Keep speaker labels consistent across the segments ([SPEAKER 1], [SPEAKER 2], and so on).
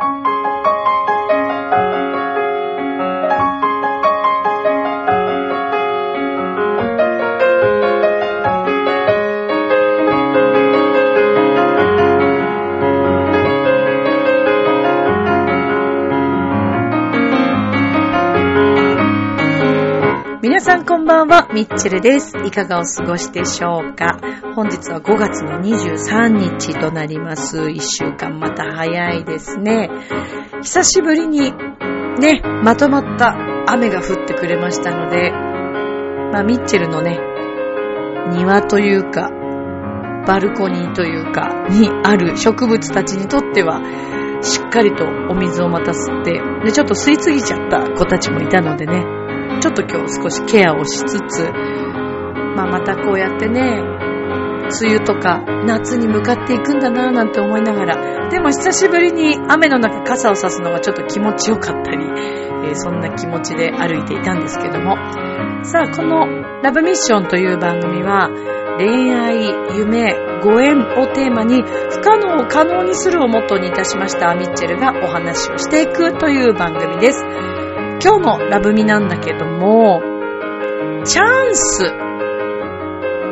[SPEAKER 1] 皆さこんばんは、ミッチェルです。いかがお過ごしでしょうか？本日は5月の23日となります。1週間また早いですね。久しぶりにね、まとまった雨が降ってくれましたので、まあミッチェルのね、庭というか、バルコニーというか、にある植物たちにとっては、しっかりとお水をまた吸って、で、ちょっと吸いすぎちゃった子たちもいたのでね、ちょっと今日少しケアをしつつ、まあ、またこうやってね、梅雨とか夏に向かっていくんだなぁなんて思いながら、でも久しぶりに雨の中傘を差すのがちょっと気持ちよかったり、えーそんな気持ちで歩いていたんですけども、さあこのラブミッションという番組は、恋愛、夢、ご縁をテーマに不可能を可能にするをモットーにいたしましたミッチェルがお話をしていくという番組です。今日のラブミなんだけども、チャンス。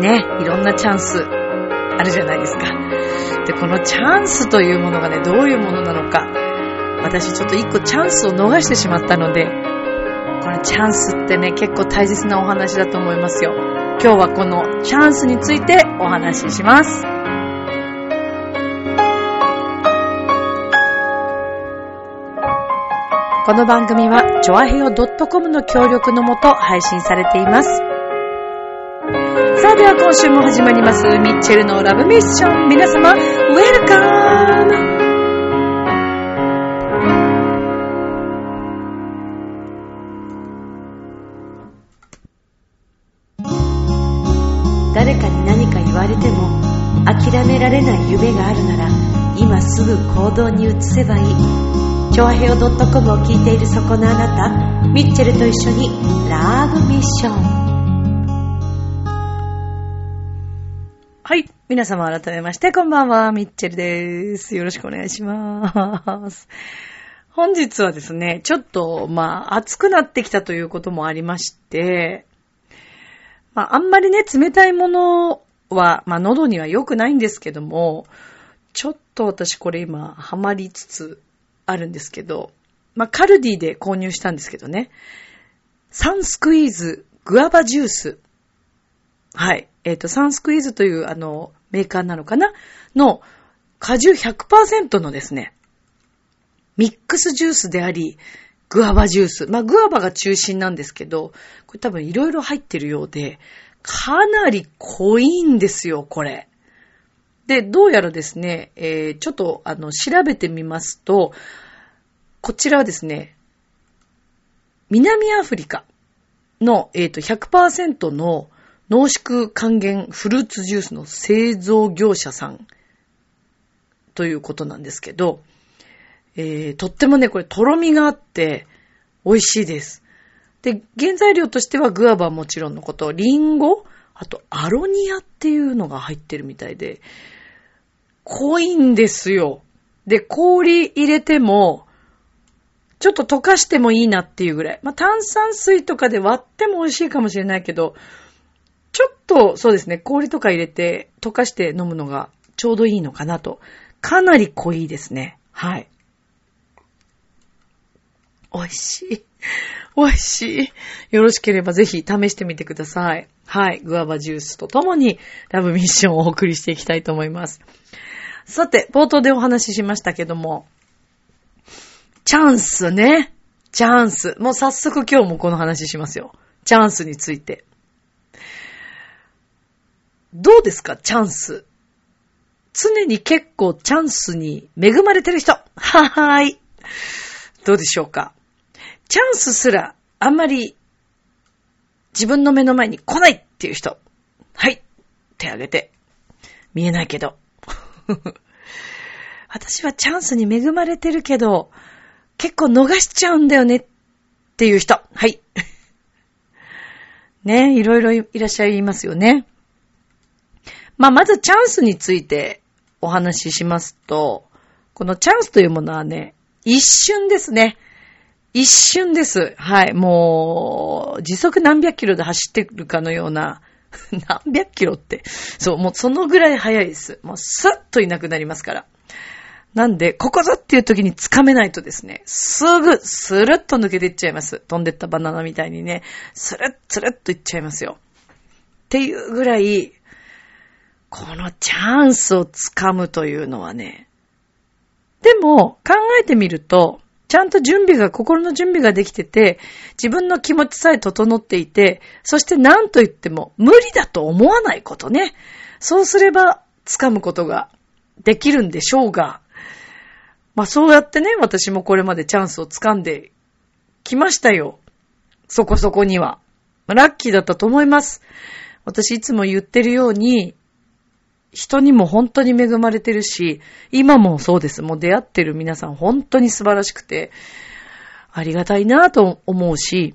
[SPEAKER 1] ね、いろんなチャンスあるじゃないですか。で、このチャンスというものがね、どういうものなのか。私ちょっと一個チャンスを逃してしまったので、このチャンスってね、結構大切なお話だと思いますよ。今日はこのチャンスについてお話しします。この番組は、ちょあへよ .com の協力のもと配信されています。さあでは今週も始まります、ミッチェルのラブミッション。皆様、ウェルカム誰かに何か言われても、諦められない夢があるなら、今すぐ行動に移せばいい。チョアヘオ .com を聞いているそこのあなた、ミッチェルと一緒にラブミッション。はい。皆様改めまして、こんばんは。ミッチェルです。よろしくお願いします。本日はですね、ちょっと、まあ、暑くなってきたということもありまして、まあ、あんまりね、冷たいものは、まあ、喉には良くないんですけども、ちょっと私これ今、ハマりつつあるんですけど、まあ、カルディで購入したんですけどね、サンスクイーズグアバジュース。はい。えっ、と、サンスクイーズというあの、メーカーなのかな？の、果汁100%のですね、ミックスジュースであり、グアバジュース。まあ、グアバが中心なんですけど、これ多分いろいろ入ってるようで、かなり濃いんですよ、これ。で、どうやらですね、えーちょっと、あの、調べてみますと、こちらはですね、南アフリカの、えっ、と、100%の濃縮還元フルーツジュースの製造業者さんということなんですけど、えーとってもね、これ、とろみがあって、美味しいです。で、原材料としてはグアバはもちろんのこと、リンゴ、あとアロニアっていうのが入ってるみたいで、濃いんですよ。で、氷入れても、ちょっと溶かしてもいいなっていうぐらい。まあ、炭酸水とかで割っても美味しいかもしれないけど、ちょっとそうですね、氷とか入れて溶かして飲むのがちょうどいいのかなと。かなり濃いですね。はい。美味しい。美味しい。よろしければぜひ試してみてください。はい。グアバジュースとともにラブミッションをお送りしていきたいと思います。さて、冒頭でお話ししましたけども、チャンスね。チャンス。もう早速今日もこの話しますよ。チャンスについて。どうですか？チャンス。常に結構チャンスに恵まれてる人。はーい。どうでしょうか？チャンスすらあんまり自分の目の前に来ないっていう人。はい。手挙げて。見えないけど。私はチャンスに恵まれてるけど、結構逃しちゃうんだよねっていう人。はい。ね、いろいろいらっしゃいますよね。まあ、まずチャンスについてお話ししますと、このチャンスというものはね、一瞬ですね。一瞬です。はい。もう、時速何百キロで走ってるかのような、何百キロって。そう、もうそのぐらい速いです。もうスッといなくなりますから。なんで、ここぞっていう時に掴めないとですね、すぐ、スルッと抜けていっちゃいます。飛んでったバナナみたいにね、スルッ、スルッといっちゃいますよ。っていうぐらい、このチャンスを掴むというのはね、でも、考えてみると、ちゃんと準備が、心の準備ができてて、自分の気持ちさえ整っていて、そして何と言っても無理だと思わないことね。そうすれば掴むことができるんでしょうが、まあそうやってね、私もこれまでチャンスを掴んできましたよ。そこそこには。ラッキーだったと思います。私いつも言ってるように、人にも本当に恵まれてるし、今もそうです。もう出会ってる皆さん本当に素晴らしくて、ありがたいなと思うし、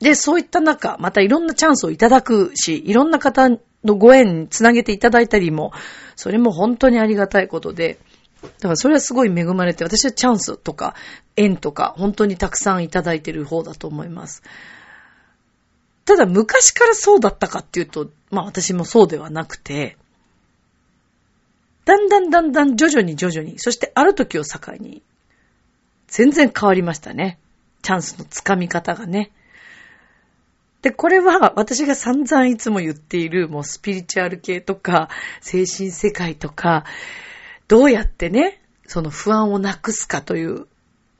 [SPEAKER 1] で、そういった中、またいろんなチャンスをいただくし、いろんな方のご縁につなげていただいたりも、それも本当にありがたいことで、だからそれはすごい恵まれて、私はチャンスとか縁とか本当にたくさんいただいてる方だと思います。ただ昔からそうだったかっていうと、まあ私もそうではなくて、だんだんだんだん徐々に徐々に、そしてある時を境に、全然変わりましたね。チャンスのつかみ方がね。で、これは私が散々いつも言っている、もうスピリチュアル系とか、精神世界とか、どうやってね、その不安をなくすかという、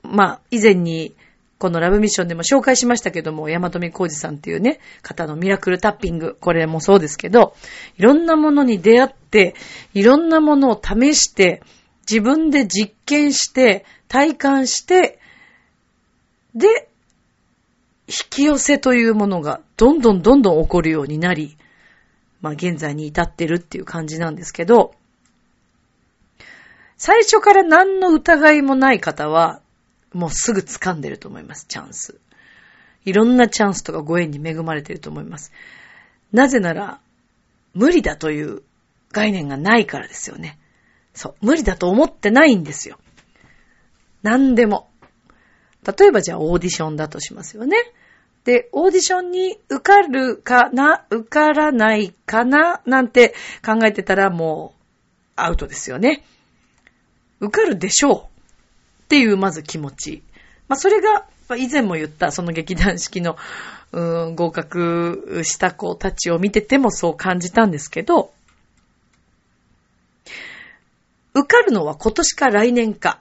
[SPEAKER 1] まあ、以前に、このラブミッションでも紹介しましたけども、山富浩二さんっていうね、方のミラクルタッピング、これもそうですけど、いろんなものに出会って、いろんなものを試して、自分で実験して、体感して、で、引き寄せというものがどんどんどんどん起こるようになり、まあ現在に至ってるっていう感じなんですけど、最初から何の疑いもない方は、もうすぐ掴んでると思います、チャンス。いろんなチャンスとかご縁に恵まれてると思います。なぜなら、無理だという概念がないからですよね。そう、無理だと思ってないんですよ。何でも。例えばじゃあオーディションだとしますよね。で、オーディションに受かるかな、受からないかな、なんて考えてたらもうアウトですよね。受かるでしょうっていうまず気持ち。まあそれが、以前も言ったその劇団式の、うん、合格した子たちを見ててもそう感じたんですけど、受かるのは今年か来年か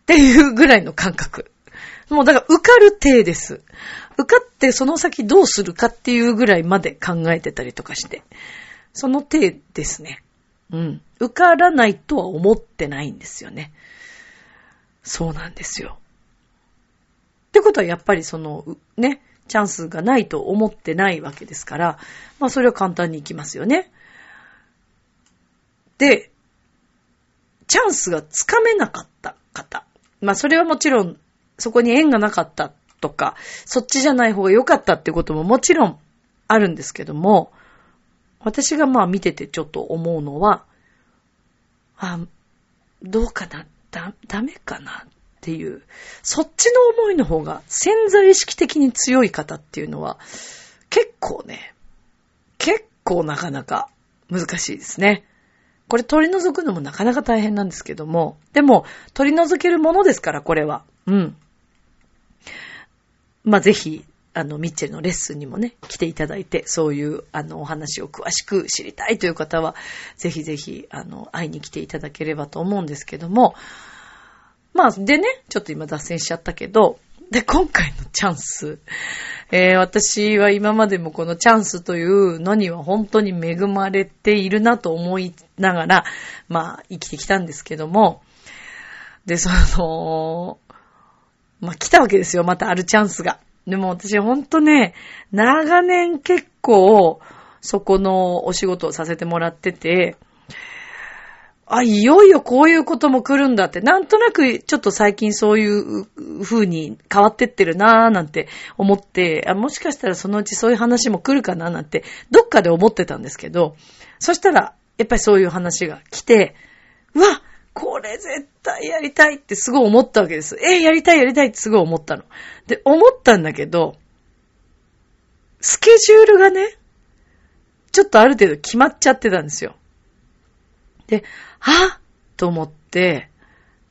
[SPEAKER 1] っていうぐらいの感覚。もうだから受かる体です。受かってその先どうするかっていうぐらいまで考えてたりとかして。その体ですね。うん。受からないとは思ってないんですよね。そうなんですよ。ってことはやっぱりその、ね、チャンスがないと思ってないわけですから、まあそれは簡単にいきますよね。で、チャンスがつかめなかった方。まあそれはもちろん、そこに縁がなかったとか、そっちじゃない方が良かったってことももちろんあるんですけども、私がまあ見ててちょっと思うのは、あ、どうかなだ、ダメかなっていう、そっちの思いの方が潜在意識的に強い方っていうのは、結構ね、結構なかなか難しいですね。これ取り除くのもなかなか大変なんですけども、でも取り除けるものですから、これは。うん。まあ、ぜひ、あの、ミッチェルのレッスンにもね、来ていただいて、そういう、あの、お話を詳しく知りたいという方は、ぜひぜひ、あの、会いに来ていただければと思うんですけども、まあ、でね、ちょっと今脱線しちゃったけど、で、今回のチャンス、えー、私は今までもこのチャンスというのには本当に恵まれているなと思いながら、まあ、生きてきたんですけども、で、その、まあ、来たわけですよ、またあるチャンスが。でも私ほんとね、長年結構、そこのお仕事をさせてもらってて、あ、いよいよこういうことも来るんだって、なんとなくちょっと最近そういう風に変わってってるなーなんて思って、あ、もしかしたらそのうちそういう話も来るかななんて、どっかで思ってたんですけど、そしたら、やっぱりそういう話が来て、うわこれ絶対やりたいってすごい思ったわけです。え、やりたいやりたいってすごい思ったの。で、思ったんだけど、スケジュールがね、ちょっとある程度決まっちゃってたんですよ。で、あと思って、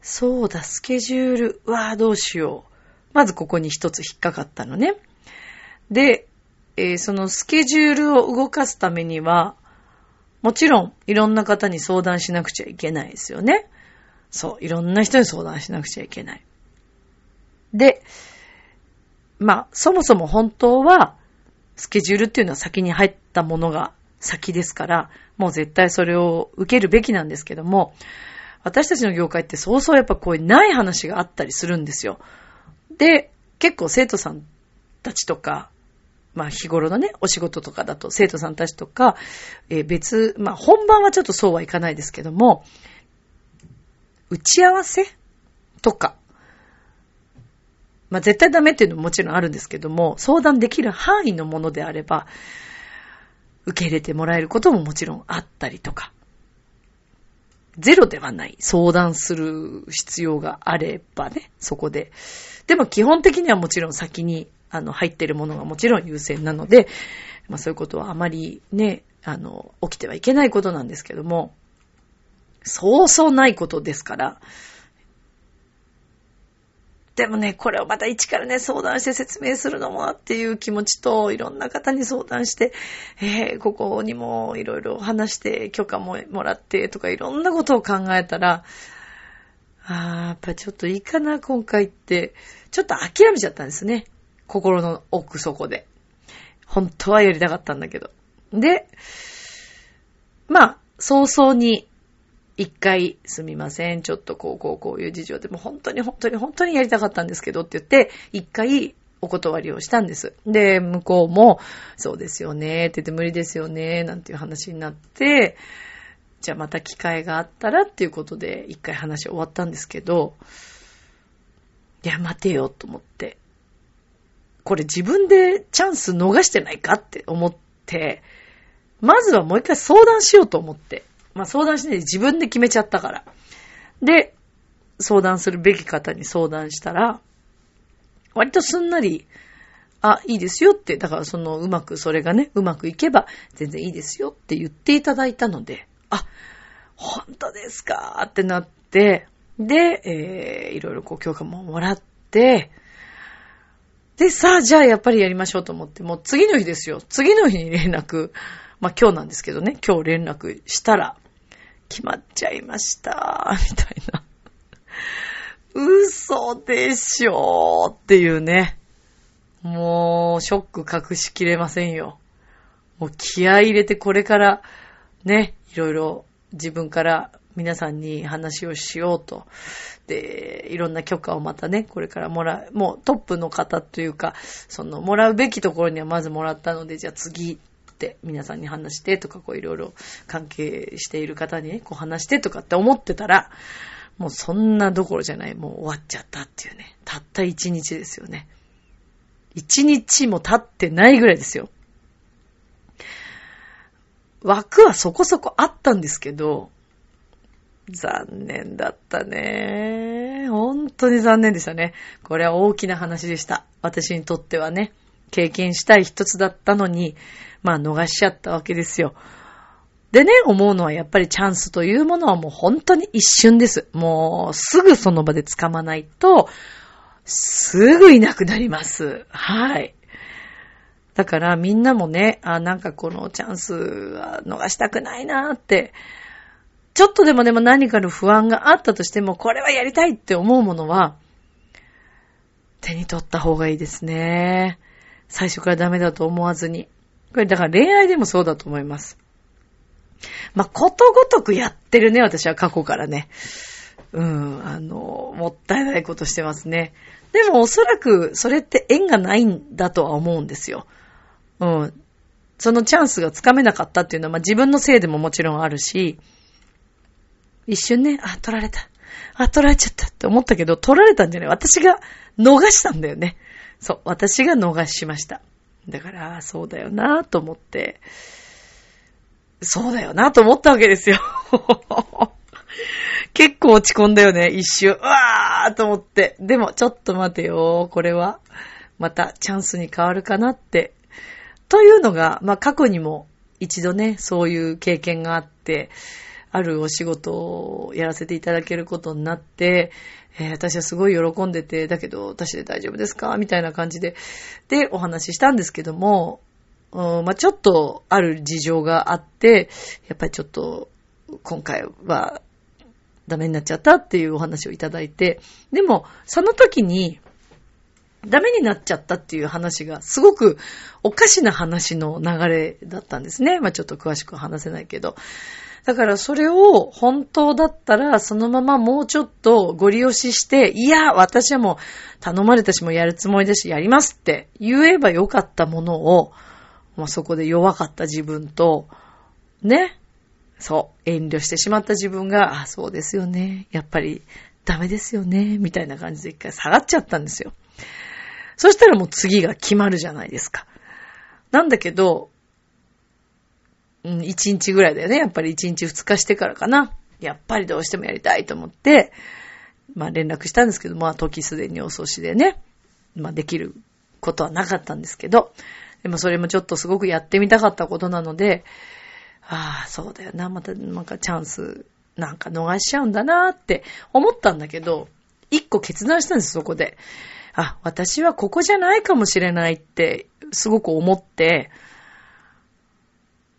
[SPEAKER 1] そうだ、スケジュール、わあ、どうしよう。まずここに一つ引っかかったのね。で、えー、そのスケジュールを動かすためには、もちろん、いろんな方に相談しなくちゃいけないですよね。そう、いろんな人に相談しなくちゃいけない。で、まあ、そもそも本当は、スケジュールっていうのは先に入ったものが先ですから、もう絶対それを受けるべきなんですけども、私たちの業界ってそうそうやっぱこういうない話があったりするんですよ。で、結構生徒さんたちとか、まあ日頃のね、お仕事とかだと生徒さんたちとか、えー、別、まあ本番はちょっとそうはいかないですけども、打ち合わせとか、まあ絶対ダメっていうのももちろんあるんですけども、相談できる範囲のものであれば、受け入れてもらえることももちろんあったりとか、ゼロではない。相談する必要があればね、そこで。でも基本的にはもちろん先にあの、入ってるものがもちろん優先なので、まあそういうことはあまりね、あの、起きてはいけないことなんですけども、そうそうないことですから、でもね、これをまた一からね、相談して説明するのもっていう気持ちと、いろんな方に相談して、えー、ここにもいろいろ話して、許可ももらってとか、いろんなことを考えたら、あー、やっぱちょっといいかな、今回って、ちょっと諦めちゃったんですね。心の奥底で。本当はやりたかったんだけど。で、まあ、早々に一回すみません、ちょっとこうこうこういう事情でも本当に本当に本当にやりたかったんですけどって言って、一回お断りをしたんです。で、向こうも、そうですよね、って言って無理ですよね、なんていう話になって、じゃあまた機会があったらっていうことで一回話終わったんですけど、いや、待てよと思って。これ自分でチャンス逃してないかって思って、まずはもう一回相談しようと思って。まあ相談しないで自分で決めちゃったから。で、相談するべき方に相談したら、割とすんなり、あ、いいですよって、だからそのうまく、それがね、うまくいけば全然いいですよって言っていただいたので、あ、本当ですかってなって、で、えー、いろいろこう許可ももらって、で、さあ、じゃあやっぱりやりましょうと思って、もう次の日ですよ。次の日に連絡、まあ今日なんですけどね、今日連絡したら、決まっちゃいました、みたいな。嘘でしょーっていうね。もう、ショック隠しきれませんよ。もう気合入れてこれから、ね、いろいろ自分から皆さんに話をしようと。で、いろんな許可をまたね、これからもらう、もうトップの方というか、その、もらうべきところにはまずもらったので、じゃあ次って皆さんに話してとか、こういろいろ関係している方にね、こう話してとかって思ってたら、もうそんなどころじゃない、もう終わっちゃったっていうね。たった一日ですよね。一日も経ってないぐらいですよ。枠はそこそこあったんですけど、残念だったね。本当に残念でしたね。これは大きな話でした。私にとってはね、経験したい一つだったのに、まあ逃しちゃったわけですよ。でね、思うのはやっぱりチャンスというものはもう本当に一瞬です。もうすぐその場で掴まないと、すぐいなくなります。はい。だからみんなもね、あ、なんかこのチャンスは逃したくないなって、ちょっとでもでも何かの不安があったとしても、これはやりたいって思うものは、手に取った方がいいですね。最初からダメだと思わずに。これだから恋愛でもそうだと思います。まあ、ことごとくやってるね、私は過去からね。うん、あの、もったいないことしてますね。でもおそらくそれって縁がないんだとは思うんですよ。うん。そのチャンスがつかめなかったっていうのは、まあ、自分のせいでももちろんあるし、一瞬ね、あ、取られた。あ、取られちゃったって思ったけど、取られたんじゃない私が逃したんだよね。そう、私が逃しました。だから、そうだよなと思って、そうだよなと思ったわけですよ。結構落ち込んだよね、一瞬。うわーと思って。でも、ちょっと待てよ、これは。またチャンスに変わるかなって。というのが、まあ過去にも一度ね、そういう経験があって、あるお仕事をやらせていただけることになって、えー、私はすごい喜んでて、だけど私で大丈夫ですか？みたいな感じで、で、お話ししたんですけども、まあ、ちょっとある事情があって、やっぱりちょっと今回はダメになっちゃったっていうお話をいただいて、でもその時にダメになっちゃったっていう話がすごくおかしな話の流れだったんですね。まあ、ちょっと詳しく話せないけど。だからそれを本当だったらそのままもうちょっとご利用しして、いや、私はもう頼まれたしもやるつもりだしやりますって言えばよかったものを、まあ、そこで弱かった自分と、ね、そう、遠慮してしまった自分が、あ、そうですよね。やっぱりダメですよね。みたいな感じで一回下がっちゃったんですよ。そしたらもう次が決まるじゃないですか。なんだけど、うん、一日ぐらいだよね。やっぱり一日二日してからかな。やっぱりどうしてもやりたいと思って、まあ連絡したんですけど、まあ時すでに遅しでね、まあできることはなかったんですけど、でもそれもちょっとすごくやってみたかったことなので、ああ、そうだよな、またなんかチャンスなんか逃しちゃうんだなって思ったんだけど、一個決断したんです、そこで。あ、私はここじゃないかもしれないってすごく思って、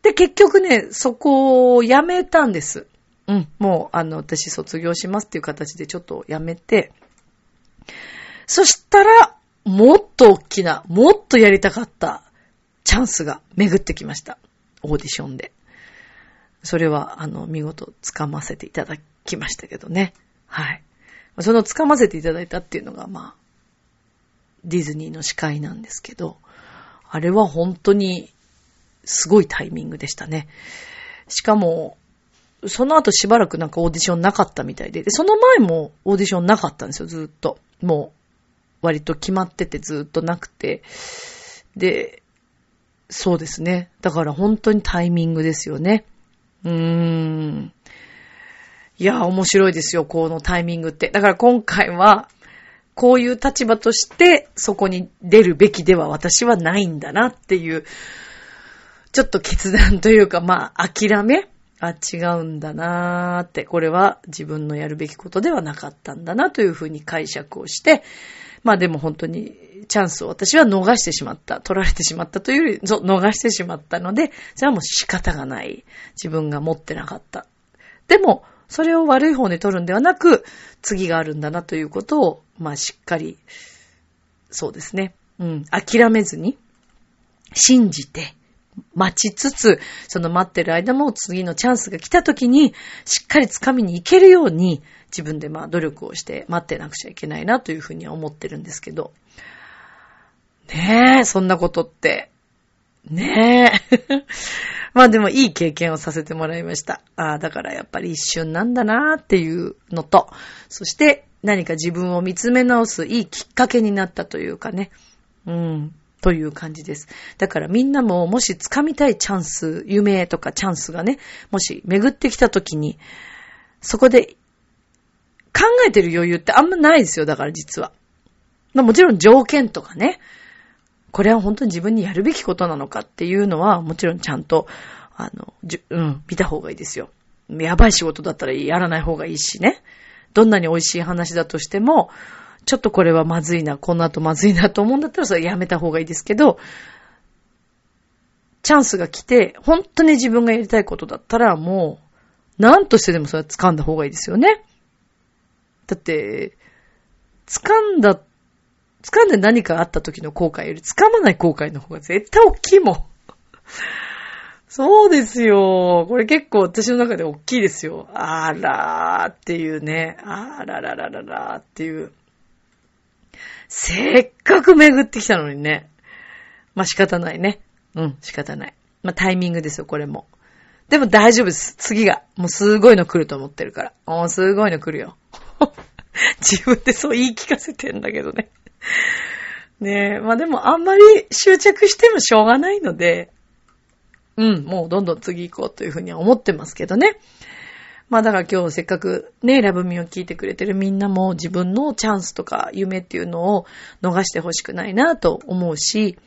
[SPEAKER 1] で、結局ね、そこをやめたんです。うん、もう、あの、私卒業しますっていう形でちょっとやめて、そしたら、もっと大きな、もっとやりたかったチャンスが巡ってきました。オーディションで。それは、あの、見事掴ませていただきましたけどね。はい。その掴ませていただいたっていうのが、まあ、ディズニーの司会なんですけど、あれは本当にすごいタイミングでしたね。しかも、その後しばらくなんかオーディションなかったみたいで、でその前もオーディションなかったんですよ、ずっと。もう、割と決まっててずっとなくて。で、そうですね。だから本当にタイミングですよね。うーん。いや、面白いですよ、このタイミングって。だから今回は、こういう立場としてそこに出るべきでは私はないんだなっていう、ちょっと決断というか、まあ、諦め？あ、違うんだなーって、これは自分のやるべきことではなかったんだなというふうに解釈をして、まあでも本当にチャンスを私は逃してしまった。取られてしまったというより、逃してしまったので、それはもう仕方がない。自分が持ってなかった。でも、それを悪い方に取るんではなく、次があるんだなということを、まあしっかり、そうですね。うん、諦めずに、信じて、待ちつつ、その待ってる間も次のチャンスが来た時に、しっかり掴みに行けるように、自分でまあ努力をして待ってなくちゃいけないなというふうに思ってるんですけど。ねえ、そんなことって。ねえ。まあでもいい経験をさせてもらいました。ああ、だからやっぱり一瞬なんだなっていうのと、そして何か自分を見つめ直すいいきっかけになったというかね。うん。という感じです。だからみんなももし掴みたいチャンス、夢とかチャンスがね、もし巡ってきた時に、そこで考えてる余裕ってあんまないですよ、だから実は。まあもちろん条件とかね、これは本当に自分にやるべきことなのかっていうのは、もちろんちゃんと、あの、じ、うん、見た方がいいですよ。やばい仕事だったらやらない方がいいしね。どんなに美味しい話だとしても、ちょっとこれはまずいな、この後まずいなと思うんだったらそれやめた方がいいですけど、チャンスが来て、本当に自分がやりたいことだったらもう、何としてでもそれは掴んだ方がいいですよね。だって、掴んだ掴んで何かあった時の後悔より掴まない後悔の方が絶対大きいもん。そうですよ。これ結構私の中で大きいですよ。あらーっていうね。あらららららーっていう。せっかく巡ってきたのにね。まあ、仕方ないね。うん、仕方ない。まあ、タイミングですよ、これも。でも大丈夫です。次が。もうすごいの来ると思ってるから。もうすごいの来るよ。自分でそう言い聞かせてんだけどね。ねえ、まあでもあんまり執着してもしょうがないので、うん、もうどんどん次行こうというふうには思ってますけどね。まあだから今日せっかくね、ラブミを聞いてくれてるみんなも自分のチャンスとか夢っていうのを逃してほしくないなと思うし、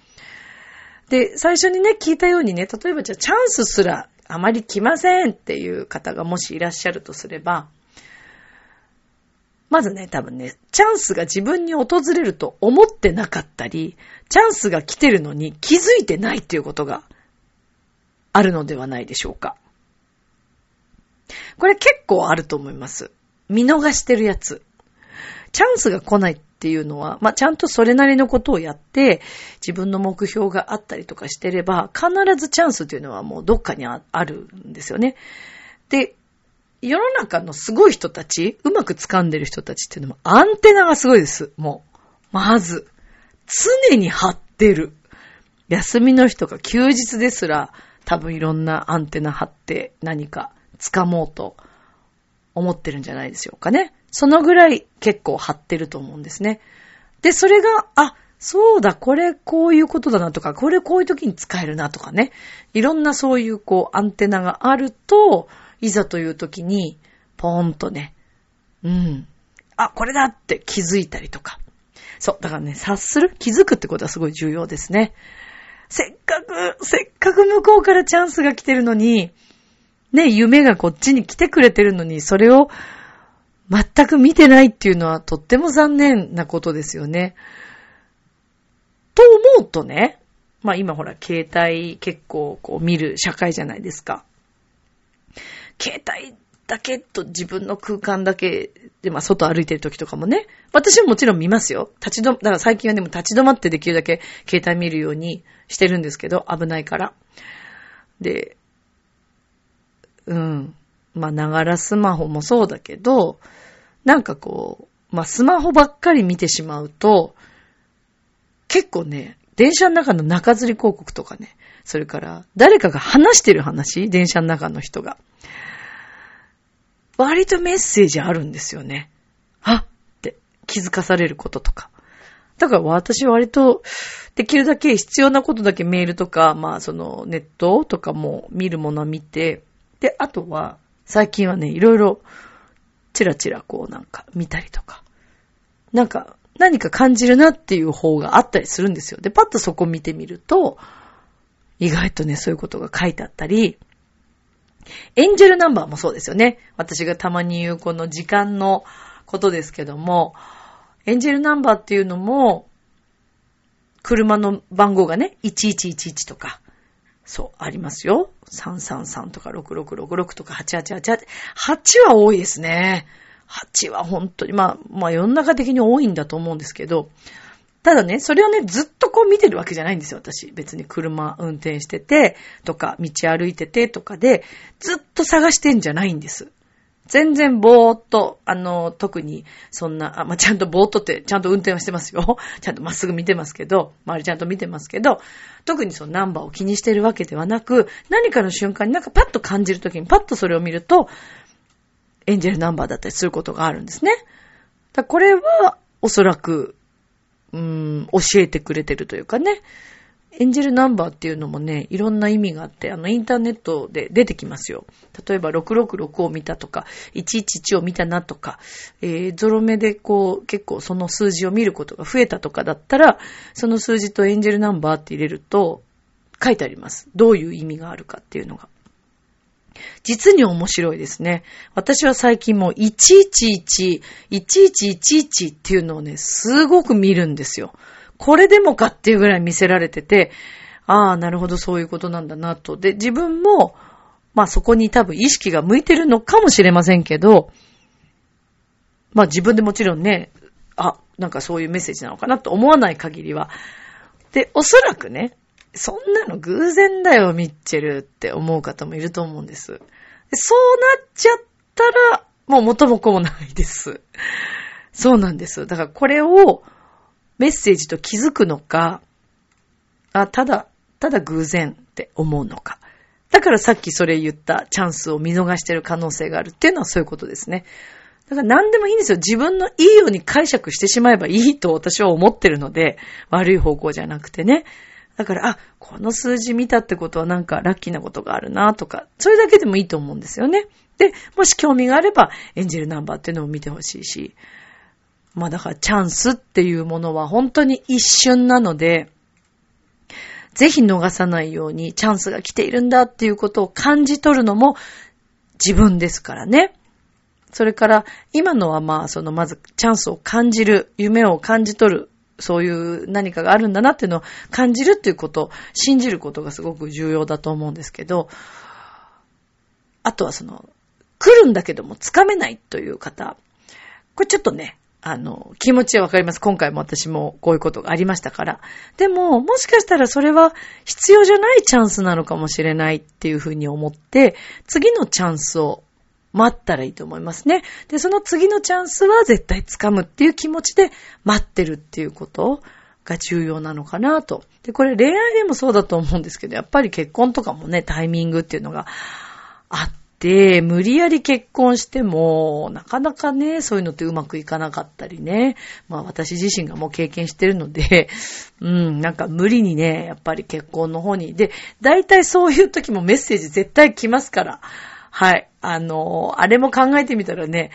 [SPEAKER 1] で、最初にね、聞いたようにね、例えばじゃあチャンスすらあまり来ませんっていう方がもしいらっしゃるとすれば、まずね、多分ね、チャンスが自分に訪れると思ってなかったり、チャンスが来てるのに気づいてないっていうことがあるのではないでしょうか。これ結構あると思います。見逃してるやつ。チャンスが来ないっていうのは、まあ、ちゃんとそれなりのことをやって、自分の目標があったりとかしてれば、必ずチャンスっていうのはもうどっかにあるんですよね。で、世の中のすごい人たち、うまく掴んでる人たちっていうのもアンテナがすごいです。もう。まず。常に張ってる。休みの日とか休日ですら、多分いろんなアンテナ張って何か掴もうと思ってるんじゃないでしょうかね。そのぐらい結構張ってると思うんですね。で、それが、あ、そうだ、これこういうことだなとか、これこういう時に使えるなとかね。いろんなそういうこうアンテナがあると、いざという時に、ポーンとね、うん。あ、これだって気づいたりとか。そう。だからね、察する？気づくってことはすごい重要ですね。せっかく、せっかく向こうからチャンスが来てるのに、ね、夢がこっちに来てくれてるのに、それを全く見てないっていうのはとっても残念なことですよね。と思うとね、まあ今ほら、携帯結構こう見る社会じゃないですか。携帯だけと自分の空間だけで、まあ外歩いてる時とかもね、私ももちろん見ますよ。立ち止、だから最近はでも立ち止まってできるだけ携帯見るようにしてるんですけど、危ないから。で、うん。まあ、ながらスマホもそうだけど、なんかこう、まあ、スマホばっかり見てしまうと、結構ね、電車の中の中吊り広告とかね、それから誰かが話してる話、電車の中の人が。割とメッセージあるんですよね。あって気づかされることとか。だから私割と、できるだけ必要なことだけメールとか、まあそのネットとかも見るものを見て、で、あとは、最近はね、いろいろ、チラチラこうなんか見たりとか、なんか何か感じるなっていう方があったりするんですよ。で、パッとそこ見てみると、意外とね、そういうことが書いてあったり、エンジェルナンバーもそうですよね。私がたまに言うこの時間のことですけども、エンジェルナンバーっていうのも、車の番号がね、1111とか、そう、ありますよ。333とか6666とか8888。8は多いですね。8は本当に、まあ、まあ世の中的に多いんだと思うんですけど、ただね、それをね、ずっとこう見てるわけじゃないんですよ、私。別に車運転してて、とか、道歩いてて、とかで、ずっと探してんじゃないんです。全然ぼーっと、あの、特に、そんな、あまあ、ちゃんとぼーっとって、ちゃんと運転はしてますよ。ちゃんとまっすぐ見てますけど、周りちゃんと見てますけど、特にそのナンバーを気にしてるわけではなく、何かの瞬間になんかパッと感じるときに、パッとそれを見ると、エンジェルナンバーだったりすることがあるんですね。だこれは、おそらく、うーん、教えてくれてるというかね、エンジェルナンバーっていうのもね、いろんな意味があって、あの、インターネットで出てきますよ。例えば、666を見たとか、111を見たなとか、えー、ゾロ目でこう、結構その数字を見ることが増えたとかだったら、その数字とエンジェルナンバーって入れると、書いてあります。どういう意味があるかっていうのが。実に面白いですね。私は最近も111、1111っていうのをね、すごく見るんですよ。これでもかっていうぐらい見せられてて、ああ、なるほど、そういうことなんだなと。で、自分も、まあそこに多分意識が向いてるのかもしれませんけど、まあ自分でもちろんね、あ、なんかそういうメッセージなのかなと思わない限りは。で、おそらくね、そんなの偶然だよ、ミッチェルって思う方もいると思うんです。そうなっちゃったら、もう元も子もないです。そうなんです。だからこれを、メッセージと気づくのか、あ、ただ、ただ偶然って思うのか。だからさっきそれ言ったチャンスを見逃してる可能性があるっていうのはそういうことですね。だから何でもいいんですよ。自分のいいように解釈してしまえばいいと私は思ってるので、悪い方向じゃなくてね。だから、あ、この数字見たってことはなんかラッキーなことがあるなとか、それだけでもいいと思うんですよね。で、もし興味があれば、エンジェルナンバーっていうのを見てほしいし。まあだからチャンスっていうものは本当に一瞬なので、ぜひ逃さないようにチャンスが来ているんだっていうことを感じ取るのも自分ですからね。それから今のはまあそのまずチャンスを感じる、夢を感じ取る、そういう何かがあるんだなっていうのを感じるっていうこと信じることがすごく重要だと思うんですけど、あとはその来るんだけどもつかめないという方、これちょっとね、あの、気持ちはわかります。今回も私もこういうことがありましたから。でも、もしかしたらそれは必要じゃないチャンスなのかもしれないっていうふうに思って、次のチャンスを待ったらいいと思いますね。で、その次のチャンスは絶対掴むっていう気持ちで待ってるっていうことが重要なのかなと。で、これ恋愛でもそうだと思うんですけど、やっぱり結婚とかもね、タイミングっていうのがあって、で無理やり結婚しても、なかなかね、そういうのってうまくいかなかったりね。まあ私自身がもう経験してるので、うん、なんか無理にね、やっぱり結婚の方に。で、大体そういう時もメッセージ絶対来ますから。はい。あの、あれも考えてみたらね、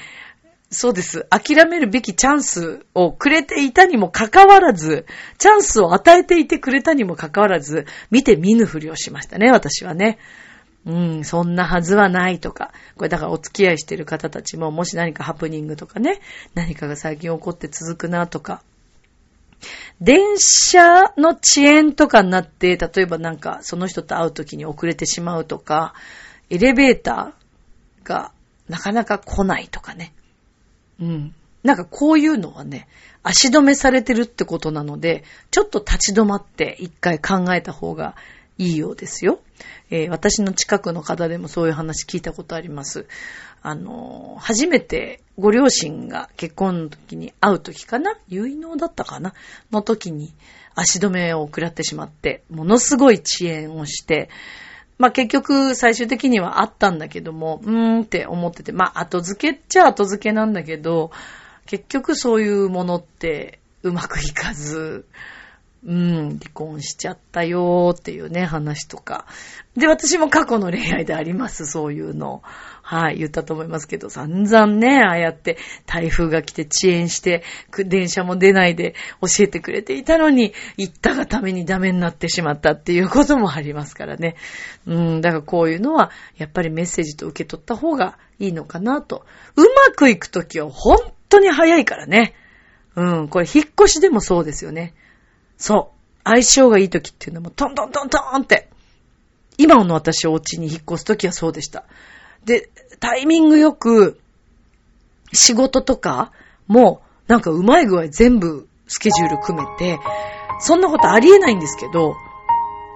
[SPEAKER 1] そうです。諦めるべきチャンスをくれていたにもかかわらず、チャンスを与えていてくれたにもかかわらず、見て見ぬふりをしましたね、私はね。うん、そんなはずはないとか。これだからお付き合いしてる方たちも、もし何かハプニングとかね、何かが最近起こって続くなとか。電車の遅延とかになって、例えばなんかその人と会う時に遅れてしまうとか、エレベーターがなかなか来ないとかね。うん。なんかこういうのはね、足止めされてるってことなので、ちょっと立ち止まって一回考えた方がいいようですよ。えー、私の近くの方でもそういう話聞いたことあります。あの、初めてご両親が結婚の時に会う時かな？結納だったかな？の時に足止めを食らってしまって、ものすごい遅延をして、まあ、結局最終的にはあったんだけども、うーんって思ってて、まあ、後付けっちゃ後付けなんだけど、結局そういうものってうまくいかず、うん、離婚しちゃったよーっていうね、話とか。で、私も過去の恋愛であります、そういうの。はい、言ったと思いますけど、散々ね、ああやって台風が来て遅延して、電車も出ないで教えてくれていたのに、行ったがためにダメになってしまったっていうこともありますからね。うん、だからこういうのは、やっぱりメッセージと受け取った方がいいのかなと。うまくいくときは本当に早いからね。うん、これ引っ越しでもそうですよね。そう。相性がいい時っていうのもトントントントンって。今の私お家に引っ越す時はそうでした。で、タイミングよく仕事とかもなんかうまい具合全部スケジュール組めて、そんなことありえないんですけど、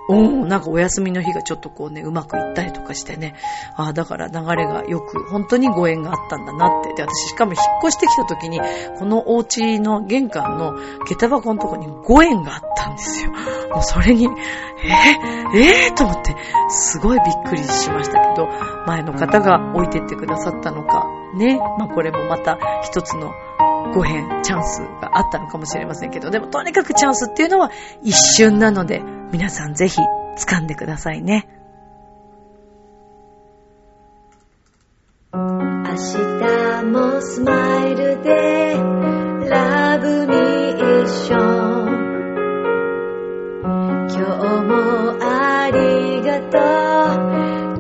[SPEAKER 1] おー、なんかお休みの日がちょっとこうね、うまくいったりとかしてね。ああ、だから流れがよく、本当にご縁があったんだなって。で、私しかも引っ越してきた時に、このお家の玄関の下駄箱のとこにご縁があったんですよ。もうそれに、えー、えー、と思って、すごいびっくりしましたけど、前の方が置いてってくださったのか、ね。まあこれもまた一つのご縁、チャンスがあったのかもしれませんけど、でもとにかくチャンスっていうのは一瞬なので、皆さんぜひ掴んでくださいね。
[SPEAKER 2] 明日もスマイルでラブミーション今日もありがとう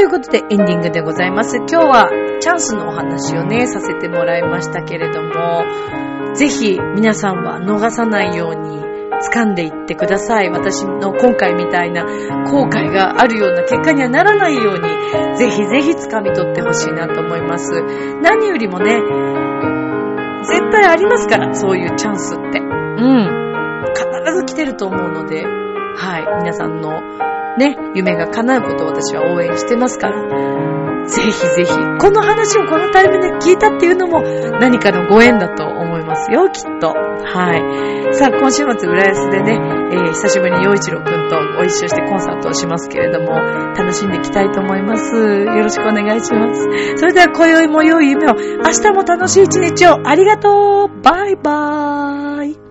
[SPEAKER 1] ということでエンディングでございます。今日はチャンスのお話をね、させてもらいましたけれども、ぜひ皆さんは逃さないように掴んでいってください。私の今回みたいな後悔があるような結果にはならないように、ぜひぜひ掴み取ってほしいなと思います。何よりもね、絶対ありますから、そういうチャンスって。うん。必ず来てると思うので、はい。皆さんのね、夢が叶うことを私は応援してますから、ぜひぜひ、この話をこのタイミングで聞いたっていうのも何かのご縁だと思いますよ、きっと。はい。さあ、今週末、浦安でね、えー久しぶりに陽一郎くんとご一緒してコンサートをしますけれども、楽しんでいきたいと思います。よろしくお願いします。それでは、今宵も良い夢を、明日も楽しい一日を、ありがとうバイバーイ